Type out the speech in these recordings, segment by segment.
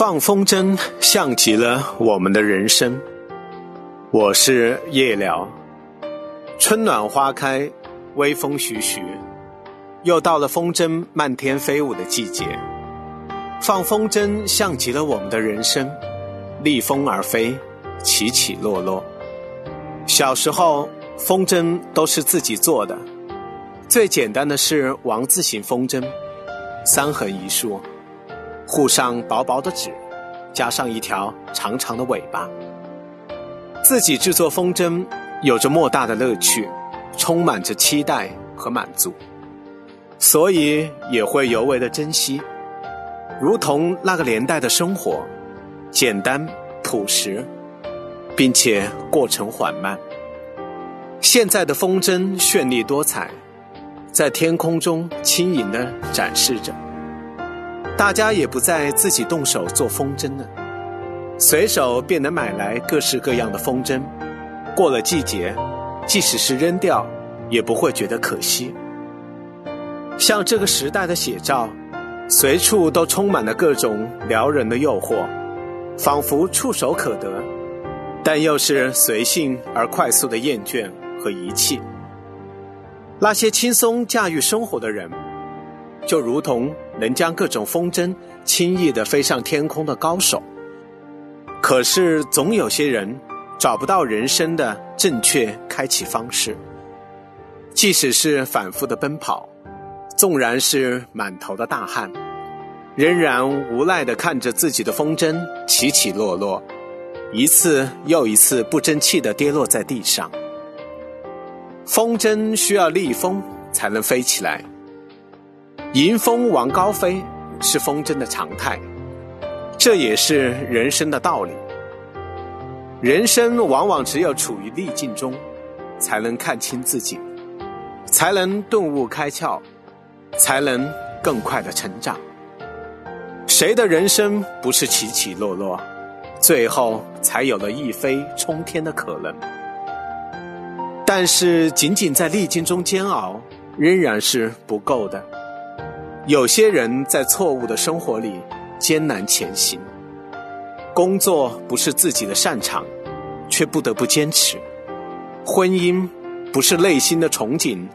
放风筝像极了我们的人生。我是夜聊，春暖花开，微风徐徐，又到了风筝漫天飞舞的季节。放风筝像极了我们的人生，逆风而飞，起起落落。小时候，风筝都是自己做的，最简单的是王字形风筝，三横一竖。糊上薄薄的纸，加上一条长长的尾巴。自己制作风筝有着莫大的乐趣，充满着期待和满足，所以也会尤为的珍惜。如同那个年代的生活，简单朴实，并且过程缓慢。现在的风筝绚丽多彩，在天空中轻盈地展示着。大家也不再自己动手做风筝了，随手便能买来各式各样的风筝。过了季节，即使是扔掉，也不会觉得可惜。像这个时代的写照，随处都充满了各种撩人的诱惑，仿佛触手可得，但又是随性而快速的厌倦和遗弃。那些轻松驾驭生活的人。就如同能将各种风筝轻易地飞上天空的高手，可是总有些人找不到人生的正确开启方式。即使是反复的奔跑，纵然是满头的大汗，仍然无奈地看着自己的风筝起起落落，一次又一次不争气地跌落在地上。风筝需要逆风才能飞起来。迎风往高飞是风筝的常态，这也是人生的道理。人生往往只有处于逆境中，才能看清自己，才能顿悟开窍，才能更快的成长。谁的人生不是起起落落，最后才有了一飞冲天的可能？但是仅仅在逆境中煎熬，仍然是不够的。有些人在错误的生活里艰难前行，工作不是自己的擅长，却不得不坚持；婚姻不是内心的憧憬，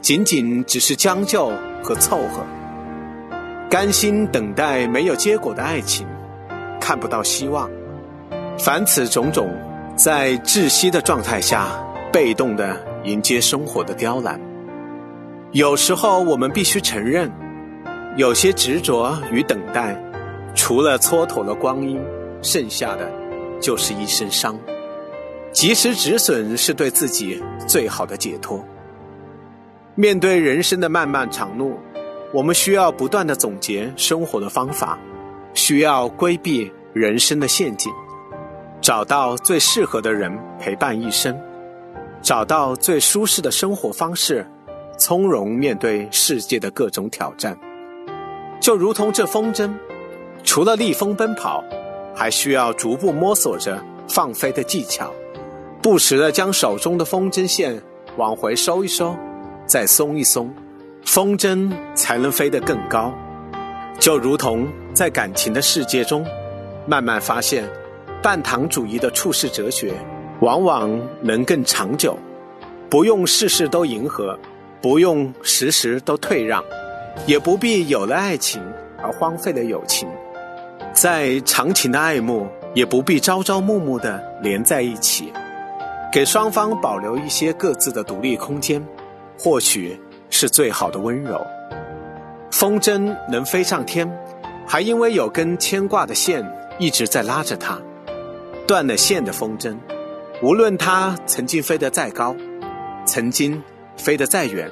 仅仅只是将就和凑合；甘心等待没有结果的爱情，看不到希望。凡此种种，在窒息的状态下，被动的迎接生活的刁难。有时候，我们必须承认。有些执着与等待，除了蹉跎了光阴，剩下的就是一身伤。及时止损是对自己最好的解脱。面对人生的漫漫长路，我们需要不断的总结生活的方法，需要规避人生的陷阱，找到最适合的人陪伴一生，找到最舒适的生活方式，从容面对世界的各种挑战。就如同这风筝，除了逆风奔跑，还需要逐步摸索着放飞的技巧，不时的将手中的风筝线往回收一收，再松一松，风筝才能飞得更高。就如同在感情的世界中，慢慢发现，半糖主义的处世哲学，往往能更长久，不用事事都迎合，不用时时都退让。也不必有了爱情而荒废了友情，在长情的爱慕，也不必朝朝暮暮的连在一起，给双方保留一些各自的独立空间，或许是最好的温柔。风筝能飞上天，还因为有根牵挂的线一直在拉着它。断了线的风筝，无论它曾经飞得再高，曾经飞得再远。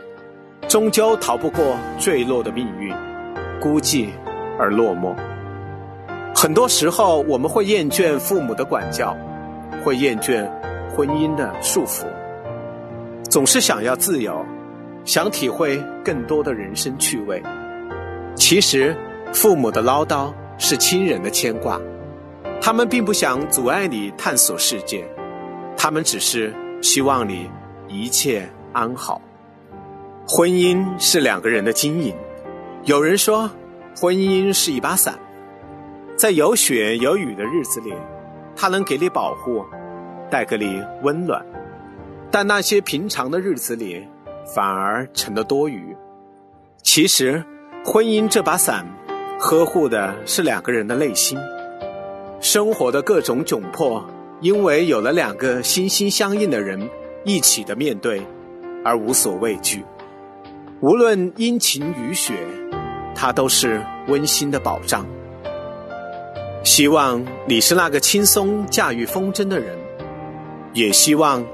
终究逃不过坠落的命运，孤寂而落寞。很多时候，我们会厌倦父母的管教，会厌倦婚姻的束缚，总是想要自由，想体会更多的人生趣味。其实，父母的唠叨是亲人的牵挂，他们并不想阻碍你探索世界，他们只是希望你一切安好。婚姻是两个人的经营。有人说，婚姻是一把伞，在有雪有雨的日子里，它能给你保护，带给你温暖；但那些平常的日子里，反而成了多余。其实，婚姻这把伞，呵护的是两个人的内心。生活的各种窘迫，因为有了两个心心相印的人一起的面对，而无所畏惧。无论阴晴雨雪，它都是温馨的保障。希望你是那个轻松驾驭风筝的人，也希望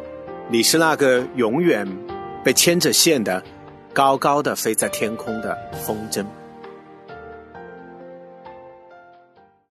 你是那个永远被牵着线的、高高的飞在天空的风筝。